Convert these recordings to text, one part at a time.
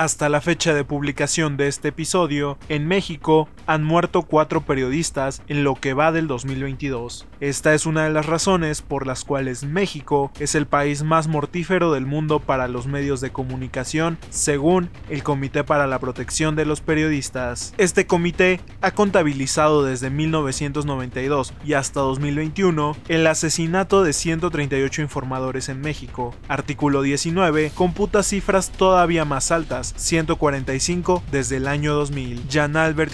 Hasta la fecha de publicación de este episodio, en México han muerto cuatro periodistas en lo que va del 2022. Esta es una de las razones por las cuales México es el país más mortífero del mundo para los medios de comunicación, según el Comité para la Protección de los Periodistas. Este comité ha contabilizado desde 1992 y hasta 2021 el asesinato de 138 informadores en México. Artículo 19 computa cifras todavía más altas 145 desde el año 2000. Jan Albert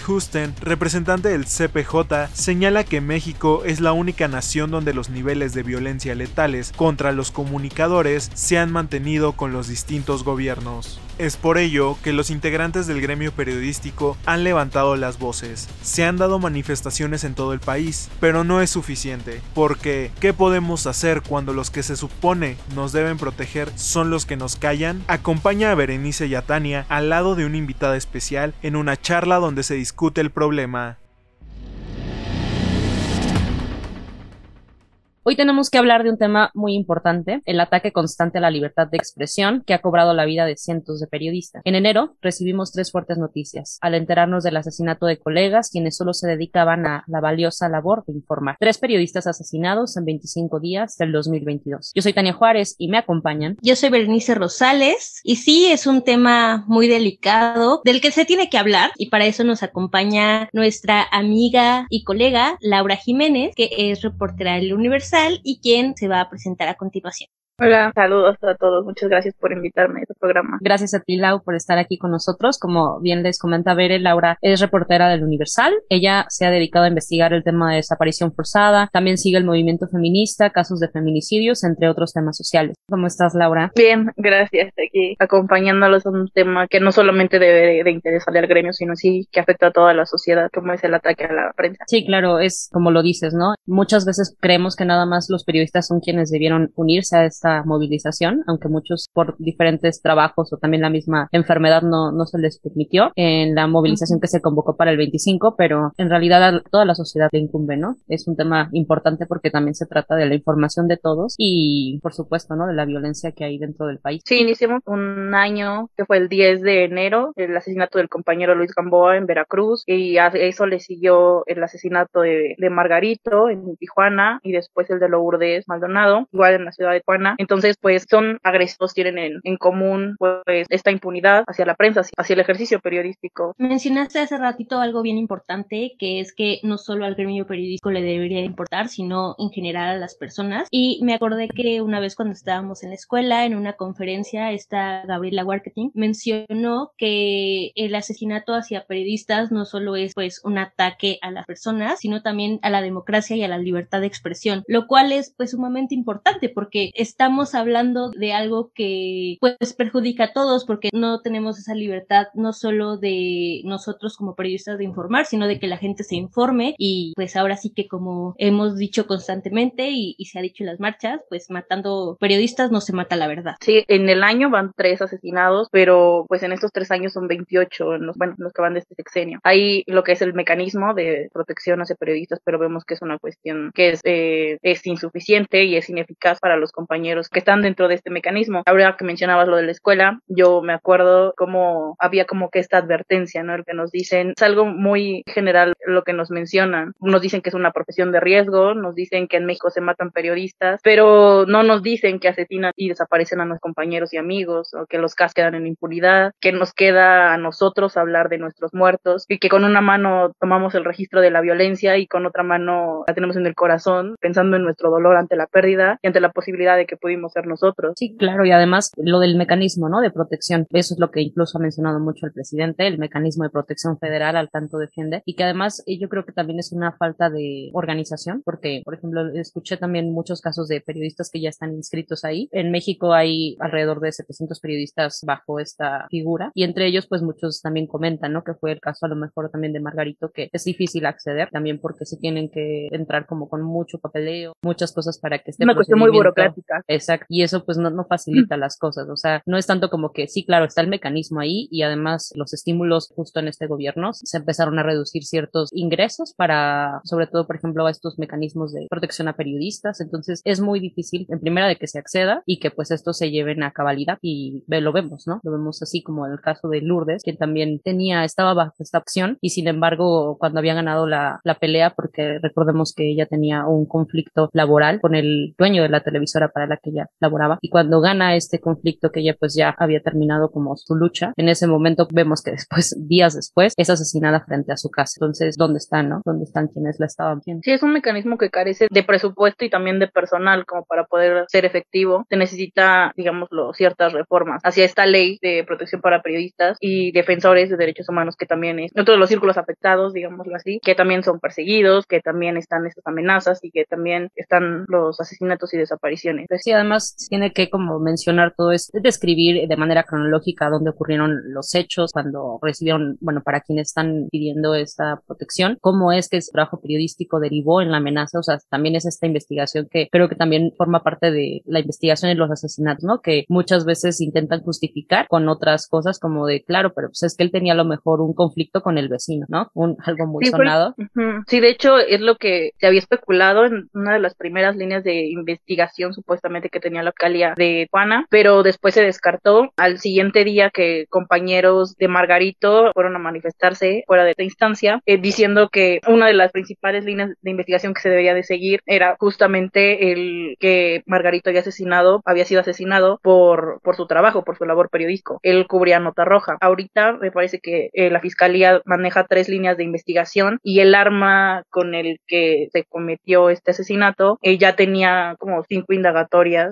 Representante del CPJ, señala que México es la única nación donde los niveles de violencia letales contra los comunicadores se han mantenido con los distintos gobiernos. Es por ello que los integrantes del gremio periodístico han levantado las voces. Se han dado manifestaciones en todo el país, pero no es suficiente, porque ¿qué podemos hacer cuando los que se supone nos deben proteger son los que nos callan? Acompaña a Berenice y a Tania al lado de una invitada especial en una charla donde se discute el problema. Hoy tenemos que hablar de un tema muy importante, el ataque constante a la libertad de expresión que ha cobrado la vida de cientos de periodistas. En enero recibimos tres fuertes noticias al enterarnos del asesinato de colegas quienes solo se dedicaban a la valiosa labor de informar. Tres periodistas asesinados en 25 días del 2022. Yo soy Tania Juárez y me acompañan. Yo soy Berenice Rosales y sí, es un tema muy delicado del que se tiene que hablar y para eso nos acompaña nuestra amiga y colega Laura Jiménez, que es reportera del Universal y quien se va a presentar a continuación. Hola, saludos a todos. Muchas gracias por invitarme a este programa. Gracias a ti, Lau, por estar aquí con nosotros. Como bien les comenta Bere, Laura es reportera del Universal. Ella se ha dedicado a investigar el tema de desaparición forzada. También sigue el movimiento feminista, casos de feminicidios, entre otros temas sociales. ¿Cómo estás, Laura? Bien, gracias. Aquí acompañándolos en un tema que no solamente debe de interesarle al gremio, sino sí que afecta a toda la sociedad, como es el ataque a la prensa. Sí, claro, es como lo dices, ¿no? Muchas veces creemos que nada más los periodistas son quienes debieron unirse a esta movilización, aunque muchos por diferentes trabajos o también la misma enfermedad no, no se les permitió en la movilización que se convocó para el 25, pero en realidad a toda la sociedad le incumbe, ¿no? Es un tema importante porque también se trata de la información de todos y, por supuesto, ¿no? De la violencia que hay dentro del país. Sí, iniciamos un año que fue el 10 de enero, el asesinato del compañero Luis Gamboa en Veracruz y a eso le siguió el asesinato de, de Margarito en Tijuana y después el de Lourdes Maldonado, igual en la ciudad de Tijuana. Entonces, pues son agresivos, tienen en, común pues esta impunidad hacia la prensa, hacia el ejercicio periodístico. Mencionaste hace ratito algo bien importante, que es que no solo al gremio periodístico le debería importar, sino en general a las personas. Y me acordé que una vez cuando estábamos en la escuela, en una conferencia, esta Gabriela Marketing mencionó que el asesinato hacia periodistas no solo es pues un ataque a las personas, sino también a la democracia y a la libertad de expresión, lo cual es pues sumamente importante porque estamos hablando de algo que pues perjudica a todos porque no tenemos esa libertad no solo de nosotros como periodistas de informar, sino de que la gente se informe y pues ahora sí que como hemos dicho constantemente y, se ha dicho en las marchas, pues matando periodistas no se mata la verdad. Sí, en el año van tres asesinados, pero pues en estos tres años son 28, en los, bueno, los que van de este sexenio. Hay lo que es el mecanismo de protección hacia periodistas, pero vemos que es una cuestión que es, eh, es insuficiente y es ineficaz para los compañeros que están dentro de este mecanismo. Ahora que mencionabas lo de la escuela, yo me acuerdo cómo había como que esta advertencia, ¿no? El que nos dicen, es algo muy general lo que nos mencionan. Nos dicen que es una profesión de riesgo, nos dicen que en México se matan periodistas, pero no nos dicen que asesinan y desaparecen a nuestros compañeros y amigos, o que los casos quedan en impunidad, que nos queda a nosotros hablar de nuestros muertos, y que con una mano tomamos el registro de la violencia y con otra mano la tenemos en el corazón, pensando en nuestro dolor ante la pérdida y ante la posibilidad de que pudimos ser nosotros. Sí, claro, y además lo del mecanismo, ¿no? De protección, eso es lo que incluso ha mencionado mucho el presidente, el mecanismo de protección federal al tanto defiende, y que además eh, yo creo que también es una falta de organización, porque, por ejemplo, escuché también muchos casos de periodistas que ya están inscritos ahí. En México hay alrededor de 700 periodistas bajo esta figura, y entre ellos, pues muchos también comentan, ¿no? Que fue el caso a lo mejor también de Margarito, que es difícil acceder, también porque se tienen que entrar como con mucho papeleo, muchas cosas para que esté una cuestión muy burocrática. Exacto, y eso pues no, no facilita las cosas, o sea, no es tanto como que sí, claro, está el mecanismo ahí y además los estímulos justo en este gobierno se empezaron a reducir ciertos ingresos para, sobre todo, por ejemplo, estos mecanismos de protección a periodistas, entonces es muy difícil, en primera, de que se acceda y que pues estos se lleven a cabalidad y lo vemos, ¿no? Lo vemos así como en el caso de Lourdes, que también tenía, estaba bajo esta opción y sin embargo, cuando había ganado la, la pelea, porque recordemos que ella tenía un conflicto laboral con el dueño de la televisora para la que ella laboraba y cuando gana este conflicto que ella pues ya había terminado como su lucha, en ese momento vemos que después, días después, es asesinada frente a su casa. Entonces, ¿dónde están, no? ¿Dónde están quienes la estaban viendo? Sí, es un mecanismo que carece de presupuesto y también de personal como para poder ser efectivo. Se necesita, digámoslo, ciertas reformas hacia esta ley de protección para periodistas y defensores de derechos humanos que también es otro de los círculos afectados, digámoslo así, que también son perseguidos, que también están estas amenazas y que también están los asesinatos y desapariciones. Sí, además tiene que como mencionar todo esto, describir de manera cronológica dónde ocurrieron los hechos, cuando recibieron, bueno, para quienes están pidiendo esta protección, cómo es que el trabajo periodístico derivó en la amenaza, o sea, también es esta investigación que creo que también forma parte de la investigación en los asesinatos, ¿no? Que muchas veces intentan justificar con otras cosas como de, claro, pero pues es que él tenía a lo mejor un conflicto con el vecino, ¿no? Un, algo muy sonado. Sí, de hecho es lo que se había especulado en una de las primeras líneas de investigación supuestamente que tenía la alcaldía de Juana, pero después se descartó al siguiente día que compañeros de Margarito fueron a manifestarse fuera de esta instancia eh, diciendo que una de las principales líneas de investigación que se debería de seguir era justamente el que Margarito había asesinado, había sido asesinado por, por su trabajo, por su labor periodístico. Él cubría nota roja. Ahorita me parece que eh, la fiscalía maneja tres líneas de investigación y el arma con el que se cometió este asesinato eh, ya tenía como cinco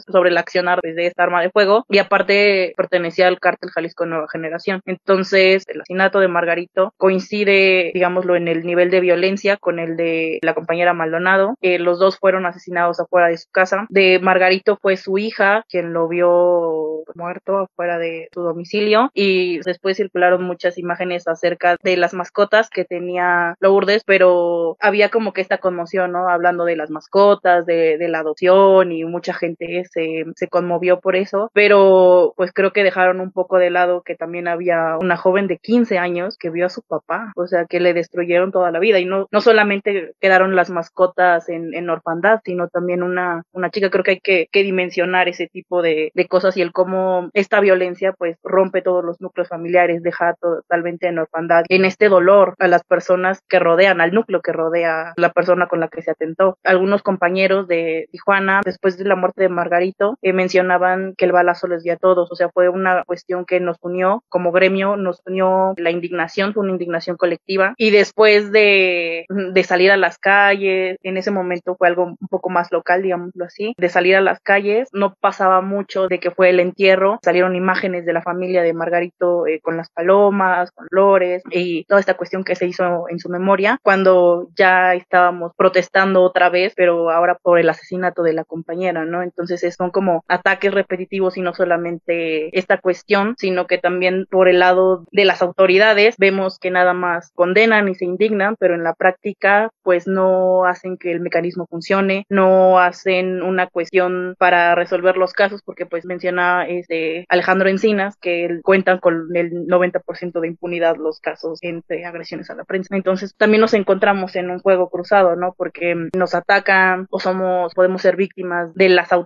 sobre el accionar de esta arma de fuego y aparte pertenecía al cártel Jalisco Nueva Generación. Entonces, el asesinato de Margarito coincide, digámoslo, en el nivel de violencia con el de la compañera Maldonado. Eh, los dos fueron asesinados afuera de su casa. De Margarito fue su hija quien lo vio muerto afuera de su domicilio y después circularon muchas imágenes acerca de las mascotas que tenía Lourdes, pero había como que esta conmoción, ¿no? Hablando de las mascotas, de, de la adopción y mucha gente se, se conmovió por eso, pero pues creo que dejaron un poco de lado que también había una joven de 15 años que vio a su papá, o sea, que le destruyeron toda la vida y no, no solamente quedaron las mascotas en, en orfandad, sino también una, una chica, creo que hay que, que dimensionar ese tipo de, de cosas y el cómo esta violencia pues rompe todos los núcleos familiares, deja totalmente en orfandad, en este dolor a las personas que rodean, al núcleo que rodea la persona con la que se atentó. Algunos compañeros de Tijuana, después de la muerte de Margarito, eh, mencionaban que el balazo les dio a todos, o sea, fue una cuestión que nos unió como gremio, nos unió la indignación, fue una indignación colectiva. Y después de, salir a las calles, en ese momento fue algo un poco más local, digámoslo así, de salir a las calles, no pasaba mucho de que fue el entierro, salieron imágenes de la familia de Margarito eh, con las palomas, con lores y toda esta cuestión que se hizo en su memoria cuando ya estábamos protestando otra vez, pero ahora por el asesinato de la compañera, ¿no? Entonces son como ataques repetitivos y no solamente esta cuestión, sino que también por el lado de las autoridades vemos que nada más condenan y se indignan, pero en la práctica pues no hacen que el mecanismo funcione, no hacen una cuestión para resolver los casos porque pues menciona este Alejandro Encinas que cuentan con el 90% de impunidad los casos entre agresiones a la prensa. Entonces también nos encontramos en un juego cruzado, ¿no? Porque nos atacan o somos, podemos ser víctimas de las autoridades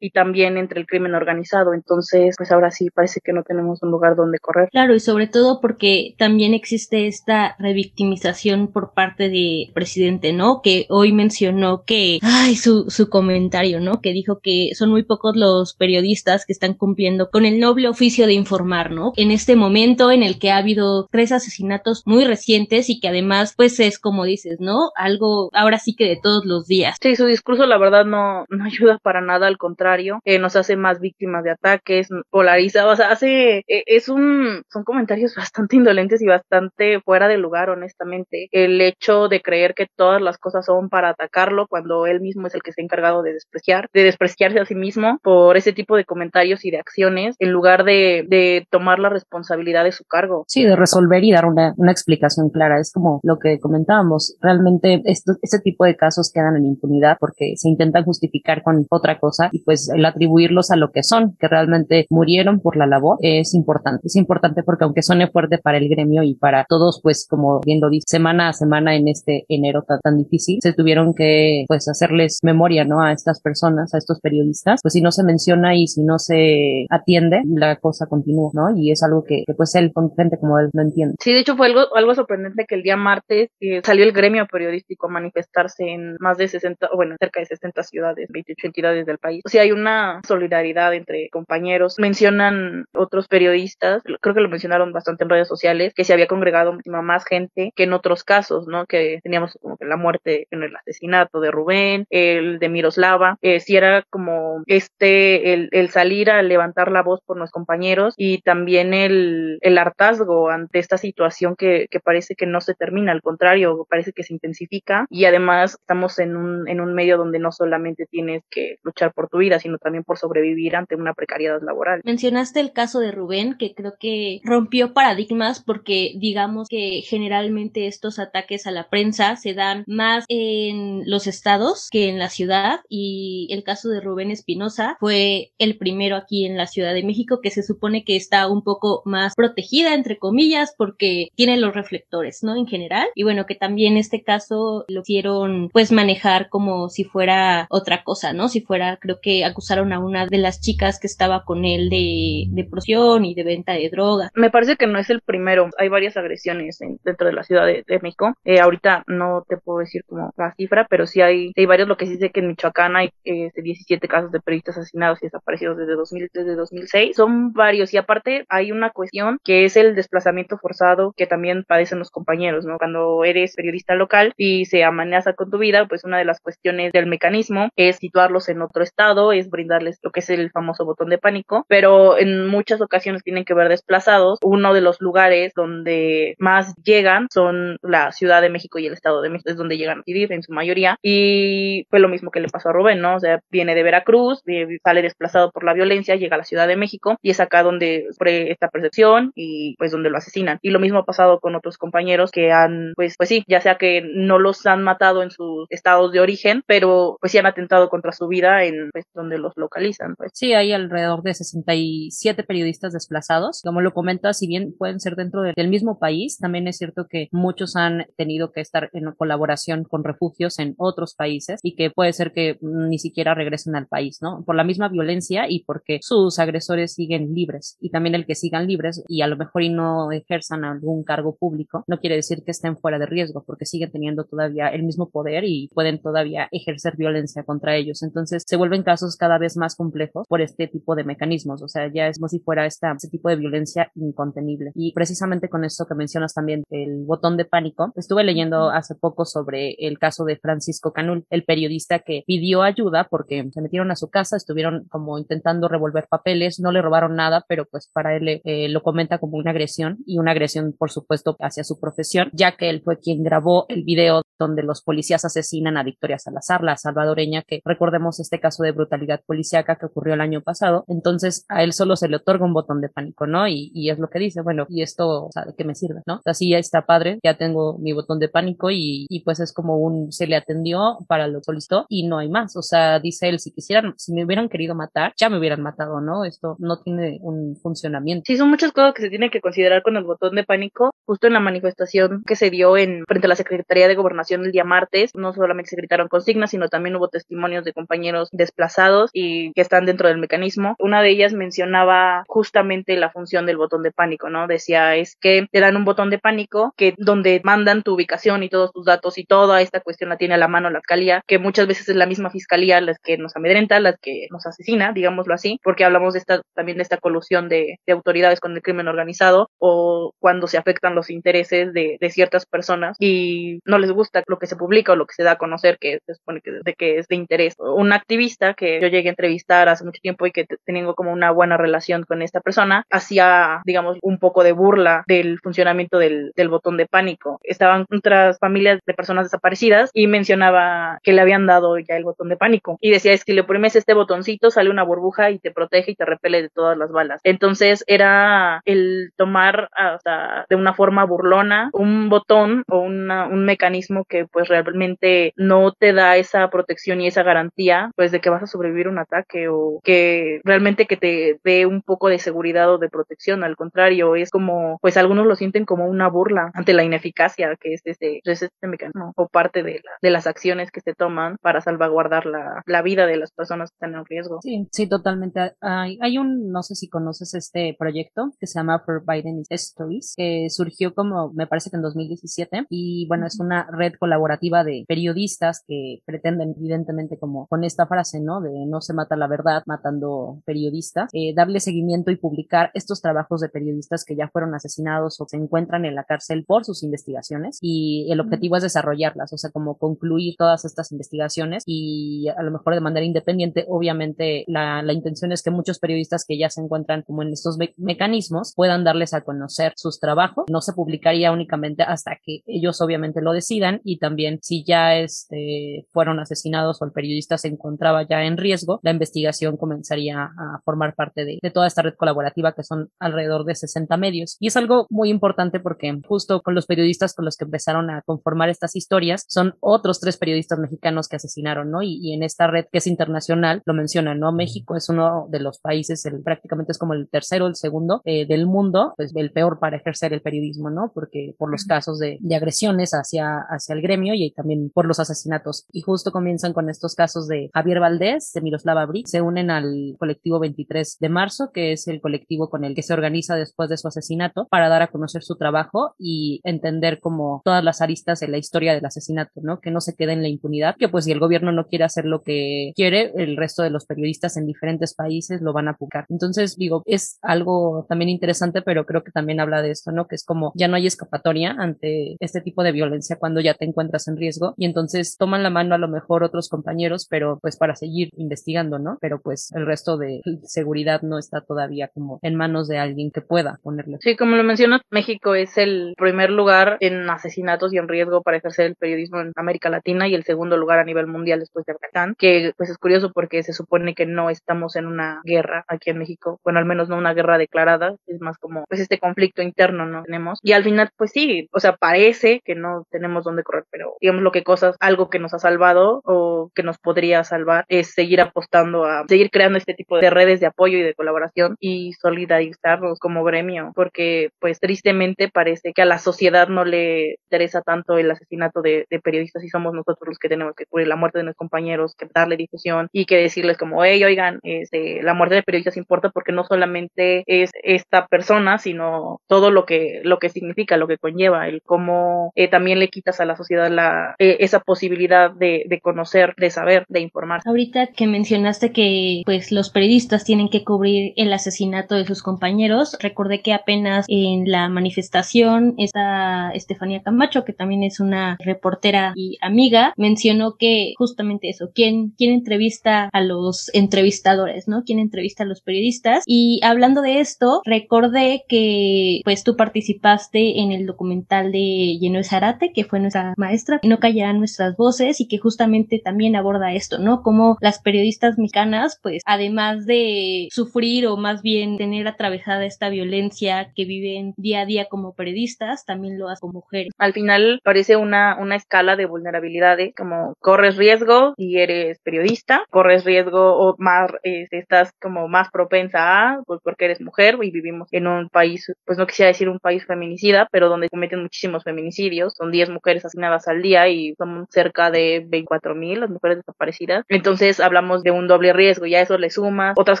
y también entre el crimen organizado. Entonces, pues ahora sí parece que no tenemos un lugar donde correr. Claro, y sobre todo porque también existe esta revictimización por parte del presidente, ¿no? Que hoy mencionó que, ay, su, su comentario, ¿no? Que dijo que son muy pocos los periodistas que están cumpliendo con el noble oficio de informar, ¿no? En este momento en el que ha habido tres asesinatos muy recientes y que además, pues es como dices, ¿no? Algo ahora sí que de todos los días. Sí, su discurso la verdad no, no ayuda para nada, al contrario, eh, nos hace más víctimas de ataques, polariza, o sea, hace, eh, es un, son comentarios bastante indolentes y bastante fuera de lugar, honestamente. El hecho de creer que todas las cosas son para atacarlo cuando él mismo es el que se ha encargado de despreciar, de despreciarse a sí mismo por ese tipo de comentarios y de acciones, en lugar de, de tomar la responsabilidad de su cargo. Sí, de resolver y dar una, una explicación clara. Es como lo que comentábamos. Realmente esto, este tipo de casos quedan en impunidad porque se intentan justificar con otra cosa y pues el atribuirlos a lo que son, que realmente murieron por la labor, es importante. Es importante porque aunque suene fuerte para el gremio y para todos, pues como bien lo dice, semana a semana en este enero tan, tan difícil, se tuvieron que pues hacerles memoria, ¿no? A estas personas, a estos periodistas, pues si no se menciona y si no se atiende, la cosa continúa, ¿no? Y es algo que, pues él, con gente como él, no entiende. Sí, de hecho fue algo, algo sorprendente que el día martes eh, salió el gremio periodístico a manifestarse en más de 60, bueno, cerca de 60 ciudades, 28 entidades del país. O sea, hay una solidaridad entre compañeros. Mencionan otros periodistas, creo que lo mencionaron bastante en redes sociales, que se había congregado más gente que en otros casos, ¿no? Que teníamos como que la muerte en el asesinato de Rubén, el de Miroslava, eh, si era como este, el, el, salir a levantar la voz por nuestros compañeros y también el, el hartazgo ante esta situación que, que parece que no se termina, al contrario, parece que se intensifica y además estamos en un, en un medio donde no solamente tienes que luchar por tu vida, sino también por sobrevivir ante una precariedad laboral. Mencionaste el caso de Rubén, que creo que rompió paradigmas porque digamos que generalmente estos ataques a la prensa se dan más en los estados que en la ciudad y el caso de Rubén Espinosa fue el primero aquí en la Ciudad de México que se supone que está un poco más protegida entre comillas porque tiene los reflectores, ¿no? En general y bueno que también este caso lo hicieron pues manejar como si fuera otra cosa, ¿no? Si fuera creo que acusaron a una de las chicas que estaba con él de, de prosión y de venta de droga. Me parece que no es el primero, hay varias agresiones en, dentro de la Ciudad de, de México. Eh, ahorita no te puedo decir como la cifra, pero sí hay, hay varios, lo que sí dice que en Michoacán hay eh, 17 casos de periodistas asesinados y desaparecidos desde 2000, desde 2006. Son varios y aparte hay una cuestión que es el desplazamiento forzado que también padecen los compañeros, ¿no? Cuando eres periodista local y se amenaza con tu vida, pues una de las cuestiones del mecanismo es situarlos en estado, es brindarles lo que es el famoso botón de pánico, pero en muchas ocasiones tienen que ver desplazados. Uno de los lugares donde más llegan son la Ciudad de México y el Estado de México, es donde llegan a vivir en su mayoría. Y fue lo mismo que le pasó a Rubén, ¿no? O sea, viene de Veracruz, sale desplazado por la violencia, llega a la Ciudad de México y es acá donde fue esta percepción y pues donde lo asesinan. Y lo mismo ha pasado con otros compañeros que han, pues, pues sí, ya sea que no los han matado en sus estados de origen, pero pues sí han atentado contra su vida en pues donde los localizan. Pues. Sí, hay alrededor de 67 periodistas desplazados. Como lo comentas, si bien pueden ser dentro del mismo país, también es cierto que muchos han tenido que estar en colaboración con refugios en otros países y que puede ser que ni siquiera regresen al país, ¿no? Por la misma violencia y porque sus agresores siguen libres y también el que sigan libres y a lo mejor y no ejerzan algún cargo público no quiere decir que estén fuera de riesgo porque siguen teniendo todavía el mismo poder y pueden todavía ejercer violencia contra ellos. Entonces se vuelven casos cada vez más complejos por este tipo de mecanismos. O sea, ya es como si fuera esta, este tipo de violencia incontenible. Y precisamente con esto que mencionas también, el botón de pánico, estuve leyendo hace poco sobre el caso de Francisco Canul, el periodista que pidió ayuda porque se metieron a su casa, estuvieron como intentando revolver papeles, no le robaron nada, pero pues para él eh, lo comenta como una agresión y una agresión, por supuesto, hacia su profesión, ya que él fue quien grabó el video donde los policías asesinan a Victoria Salazar, la salvadoreña, que recordemos este caso de brutalidad policíaca que ocurrió el año pasado. Entonces a él solo se le otorga un botón de pánico, ¿no? Y, y es lo que dice, bueno, ¿y esto, o sea, de qué me sirve, no? Así ya está padre, ya tengo mi botón de pánico y, y pues es como un, se le atendió para lo solicitó y no hay más. O sea, dice él, si quisieran, si me hubieran querido matar, ya me hubieran matado, ¿no? Esto no tiene un funcionamiento. Sí, son muchas cosas que se tienen que considerar con el botón de pánico. Justo en la manifestación que se dio en frente a la Secretaría de Gobernación el día martes, no solamente se gritaron consignas, sino también hubo testimonios de compañeros desplazados y que están dentro del mecanismo. Una de ellas mencionaba justamente la función del botón de pánico, ¿no? Decía, es que te dan un botón de pánico que donde mandan tu ubicación y todos tus datos y toda esta cuestión la tiene a la mano la fiscalía, que muchas veces es la misma fiscalía las que nos amedrenta, las que nos asesina, digámoslo así, porque hablamos de esta también de esta colusión de, de autoridades con el crimen organizado o cuando se afectan los intereses de, de, ciertas personas y no les gusta lo que se publica o lo que se da a conocer que se supone que, de que es de interés. Un activista activista que yo llegué a entrevistar hace mucho tiempo y que tengo como una buena relación con esta persona, hacía, digamos, un poco de burla del funcionamiento del, del botón de pánico. Estaban otras familias de personas desaparecidas y mencionaba que le habían dado ya el botón de pánico y decía es que le pones este botoncito sale una burbuja y te protege y te repele de todas las balas. Entonces era el tomar hasta de una forma burlona un botón o un mecanismo que pues realmente no te da esa protección y esa garantía pues de que vas a sobrevivir un ataque o que realmente que te dé un poco de seguridad o de protección. Al contrario, es como pues algunos lo sienten como una burla ante la ineficacia que es este, es este mecanismo o parte de, de las acciones que se toman para salvaguardar la, la vida de las personas que están en riesgo. Sí, sí, totalmente. Hay, hay un, no sé si conoces este proyecto que se llama For Biden Stories, que surgió como, me parece que en 2017, y bueno, es una red colaborativa de periodistas que pretenden, evidentemente, como con esta frase, ¿no? De no se mata la verdad matando periodistas, eh, darle seguimiento y publicar estos trabajos de periodistas que ya fueron asesinados o se encuentran en la cárcel por sus investigaciones y el objetivo es desarrollarlas, o sea, como concluir todas estas investigaciones y a lo mejor de manera independiente, obviamente la, la intención es que muchos periodistas que ya se encuentran como en estos mecanismos puedan darles a conocer sus trabajos. No se publicaría únicamente hasta que ellos obviamente lo decidan y también si ya este, fueron asesinados o el periodista se encontraba ya en riesgo, la investigación comenzaría a formar parte de, de toda esta red colaborativa que son alrededor de 60 medios. Y es algo muy importante porque justo con los periodistas con los que empezaron a conformar estas historias son otros tres periodistas mexicanos que asesinaron, ¿no? Y, y en esta red que es internacional, lo mencionan, ¿no? México es uno de los países, el, prácticamente es como el tercero, el segundo eh, del mundo, pues el peor para ejercer el periodismo, ¿no? Porque por los casos de, de agresiones hacia, hacia el gremio y también por los asesinatos. Y justo comienzan con estos casos de Javier Valdés, de Miroslava Brick, se unen al colectivo 23 de marzo, que es el colectivo con el que se organiza después de su asesinato, para dar a conocer su trabajo y entender como todas las aristas de la historia del asesinato, ¿no? Que no se quede en la impunidad, que pues si el gobierno no quiere hacer lo que quiere, el resto de los periodistas en diferentes países lo van a publicar. Entonces, digo, es algo también interesante, pero creo que también habla de esto, ¿no? Que es como ya no hay escapatoria ante este tipo de violencia cuando ya te encuentras en riesgo y entonces toman la mano a lo mejor otros compañeros, pero pues para seguir investigando, ¿no? Pero pues el resto de seguridad no está todavía como en manos de alguien que pueda ponerle. Sí, como lo mencionas, México es el primer lugar en asesinatos y en riesgo para ejercer el periodismo en América Latina y el segundo lugar a nivel mundial después de Afganistán, que pues es curioso porque se supone que no estamos en una guerra aquí en México, bueno, al menos no una guerra declarada, es más como pues este conflicto interno no tenemos y al final pues sí, o sea, parece que no tenemos dónde correr, pero digamos lo que cosas, algo que nos ha salvado o que nos podría salvar es seguir apostando a seguir creando este tipo de redes de apoyo y de colaboración y solidarizarnos como gremio, porque pues tristemente parece que a la sociedad no le interesa tanto el asesinato de, de periodistas y somos nosotros los que tenemos que cubrir la muerte de nuestros compañeros, que darle difusión y que decirles como, hey, oigan, este, la muerte de periodistas importa porque no solamente es esta persona, sino todo lo que, lo que significa, lo que conlleva, el cómo eh, también le quitas a la sociedad la, eh, esa posibilidad de, de conocer, de saber, de informar. Ahorita que mencionaste que pues los periodistas tienen que cubrir el asesinato de sus compañeros, recordé que apenas en la manifestación está Estefanía Camacho, que también es una reportera y amiga, mencionó que justamente eso, ¿quién, quién entrevista a los entrevistadores, ¿no? ¿Quién entrevista a los periodistas? Y hablando de esto, recordé que pues tú participaste en el documental de Lleno Zarate, que fue nuestra maestra, y no callarán nuestras voces y que justamente también aborda esto, ¿no? Como las periodistas mexicanas, pues además de sufrir o más bien tener atravesada esta violencia que viven día a día como periodistas, también lo hacen como mujeres. Al final parece una, una escala de vulnerabilidades, como corres riesgo y eres periodista, corres riesgo o más, eh, estás como más propensa a, pues porque eres mujer y vivimos en un país, pues no quisiera decir un país feminicida, pero donde cometen muchísimos feminicidios, son 10 mujeres asesinadas al día y son cerca de 24 mil las mujeres desaparecidas. Entonces hablamos de un doble riesgo y a eso le sumas otras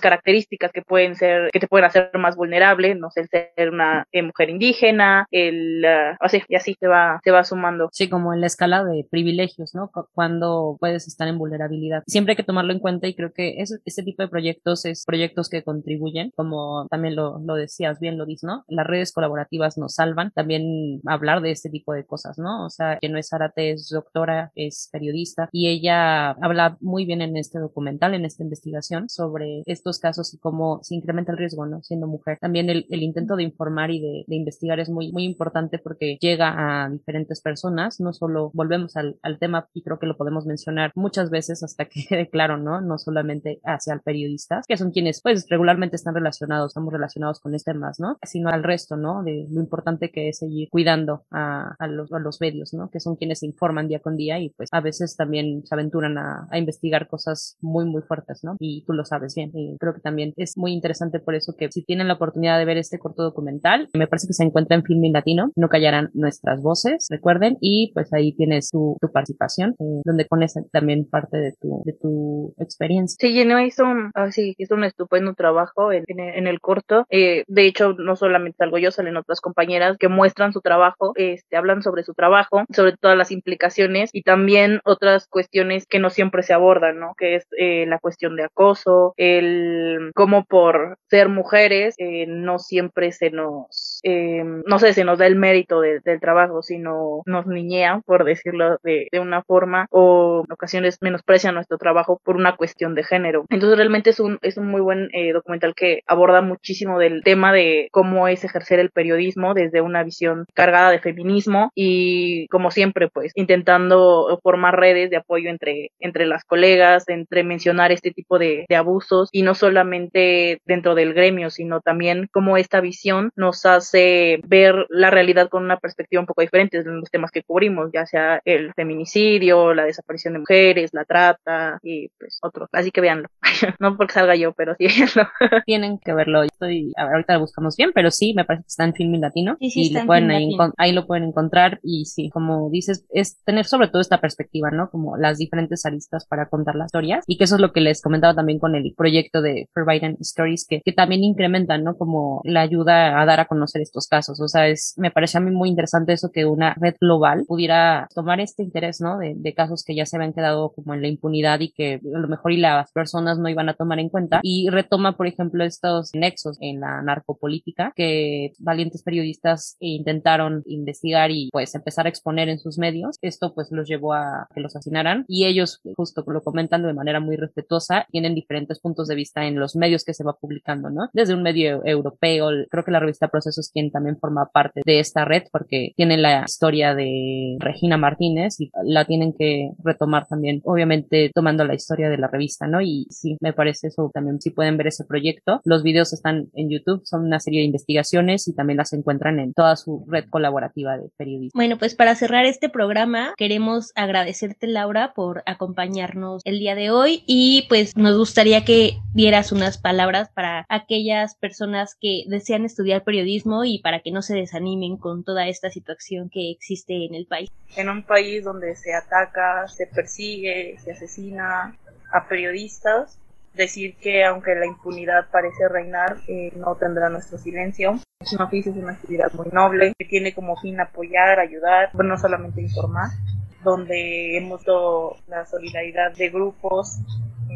características que pueden ser, que te pueden hacer más vulnerable, no sé, el ser una eh, mujer indígena, el, uh, así, y así se va, se va sumando. Sí, como en la escala de privilegios, ¿no? Cuando puedes estar en vulnerabilidad. Siempre hay que tomarlo en cuenta y creo que es, este tipo de proyectos es proyectos que contribuyen, como también lo, lo decías bien, lo ¿no? Las redes colaborativas nos salvan. También hablar de este tipo de cosas, ¿no? O sea, que no es Arate, es doctora, es periodista y ella habla muy bien en este documental, en esta investigación sobre estos casos y cómo se incrementa el riesgo, ¿no? Siendo mujer. También el, el intento de informar y de, de, investigar es muy, muy importante porque llega a diferentes personas, no solo volvemos al, al tema y creo que lo podemos mencionar muchas veces hasta que quede claro, ¿no? No solamente hacia periodistas, que son quienes pues regularmente están relacionados, estamos relacionados con este temas, ¿no? Sino al resto, ¿no? De lo importante que es seguir cuidando a, a, los, a los medios, ¿no? Que son quienes se informan día con día y pues a veces también se aventuran a, a investigar cosas muy, muy fuertes, ¿no? Y tú lo sabes bien. Y creo que también es muy interesante por eso que si tienen la oportunidad de ver este corto documental, me parece que se encuentra en Filming Latino, no callarán nuestras voces, recuerden, y pues ahí tienes tu, tu participación, eh, donde pones también parte de tu, de tu experiencia. Sí, Gino hizo un, oh, sí, hizo un estupendo trabajo en, en, en el corto. Eh, de hecho, no solamente salgo yo, salen otras compañeras que muestran su trabajo, este, hablan sobre su trabajo, sobre todas las implicaciones y también otras cuestiones que no siempre se abordan, ¿no? Que es eh, la cuestión de acoso, el cómo por ser mujeres eh, no siempre se nos, eh, no sé, se nos da el mérito de, del trabajo, sino nos niñean, por decirlo de, de, una forma, o en ocasiones menosprecian nuestro trabajo por una cuestión de género. Entonces realmente es un, es un muy buen documental que aborda muchísimo del tema de cómo es ejercer el periodismo desde una visión cargada de feminismo y como siempre pues intentando formar redes de apoyo entre, entre las colegas, entre mencionar este tipo de, de abusos y no solamente dentro del gremio, sino también cómo esta visión nos hace ver la realidad con una perspectiva un poco diferente en los temas que cubrimos, ya sea el feminicidio, la desaparición de mujeres, la trata y pues otros. Así que véanlo. no porque salga yo, pero sí véanlo. Tienen que verlo. Estoy, ahorita lo buscamos bien, pero sí, me parece que está en Filming Latino. Sí, sí, y lo pueden ahí, ahí, lo pueden encontrar. Y sí, como dices, es tener sobre todo esta perspectiva, ¿no? Como las diferentes aristas para contar las historias. Y que eso es lo que les comentaba también con el proyecto de Forbidden Stories, que, que también incrementan, ¿no? Como la ayuda a dar a conocer estos casos. O sea, es, me parece a mí muy interesante eso que una red global pudiera tomar este interés, ¿no? De, de casos que ya se habían quedado como en la impunidad y que a lo mejor y las personas no iban a tomar en cuenta. Y retoma, por ejemplo, estos nexos en la narcopolítica que valientes periodistas intentaron investigar y pues empezar a exponer en sus medios. Esto pues los llevó a que los asesinaran y ellos justo lo comentan de manera muy respetuosa, tienen diferentes puntos de vista en los medios que se va publicando, ¿no? Desde un medio europeo, creo que la revista Procesos quien también forma parte de esta red porque tienen la historia de Regina Martínez y la tienen que retomar también, obviamente tomando la historia de la revista, ¿no? Y sí, me parece eso también, si pueden ver ese proyecto. Los videos están en YouTube, son una serie de investigaciones y también las encuentran en toda su red colaborativa de periodistas. Bueno, pues para cerrar este programa, queremos agradecerte, Laura, por acompañarnos el día de hoy y pues nos gustaría que dieras unas palabras para aquellas personas que desean estudiar periodismo y para que no se desanimen con toda esta situación que existe en el país. En un país donde se ataca, se persigue, se asesina a periodistas, decir que aunque la impunidad parece reinar, eh, no tendrá nuestro silencio. Es oficio, es una actividad muy noble, que tiene como fin apoyar, ayudar, no solamente informar, donde hemos dado la solidaridad de grupos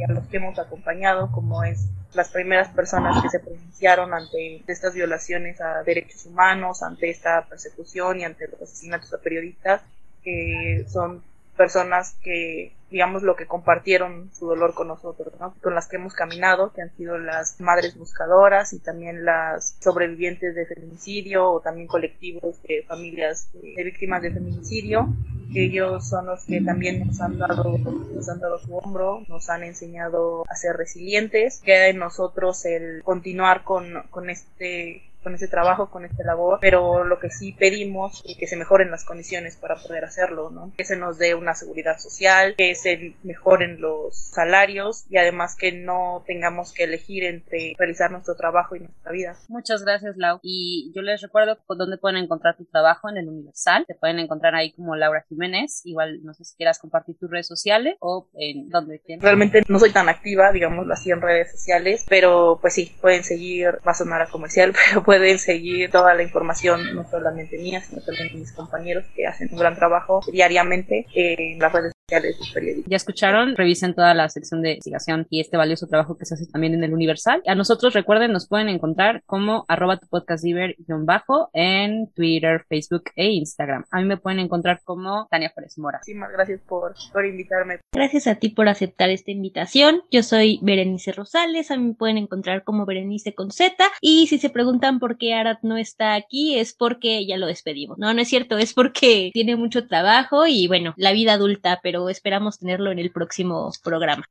a los que hemos acompañado, como es las primeras personas que se pronunciaron ante estas violaciones a derechos humanos, ante esta persecución y ante los asesinatos a periodistas, que son personas que digamos, lo que compartieron su dolor con nosotros, ¿no? Con las que hemos caminado, que han sido las madres buscadoras y también las sobrevivientes de feminicidio o también colectivos de familias de víctimas de feminicidio. Ellos son los que también nos han dado, nos han dado su hombro, nos han enseñado a ser resilientes. Queda en nosotros el continuar con, con este con ese trabajo, con esta labor, pero lo que sí pedimos es que se mejoren las condiciones para poder hacerlo, ¿no? Que se nos dé una seguridad social, que se mejoren los salarios y además que no tengamos que elegir entre realizar nuestro trabajo y nuestra vida. Muchas gracias, Lau. Y yo les recuerdo dónde pueden encontrar tu trabajo en el Universal. Te pueden encontrar ahí como Laura Jiménez. Igual no sé si quieras compartir tus redes sociales o en dónde quieras. Realmente no soy tan activa, digámoslo así, en redes sociales, pero pues sí, pueden seguir, va a sonar a comercial, pero pueden seguir toda la información, no solamente mía, sino también de mis compañeros que hacen un gran trabajo diariamente en las redes sociales periodistas. Ya escucharon, revisen toda la sección de investigación y este valioso trabajo que se hace también en el Universal. A nosotros, recuerden, nos pueden encontrar como arroba tu podcast bajo en Twitter, Facebook e Instagram. A mí me pueden encontrar como Tania Pérez Mora. Muchísimas gracias por, por invitarme. Gracias a ti por aceptar esta invitación. Yo soy Berenice Rosales, a mí me pueden encontrar como Berenice con Z. Y si se preguntan por qué Arad no está aquí, es porque ya lo despedimos. No, no es cierto, es porque tiene mucho trabajo y bueno, la vida adulta, esperamos tenerlo en el próximo programa.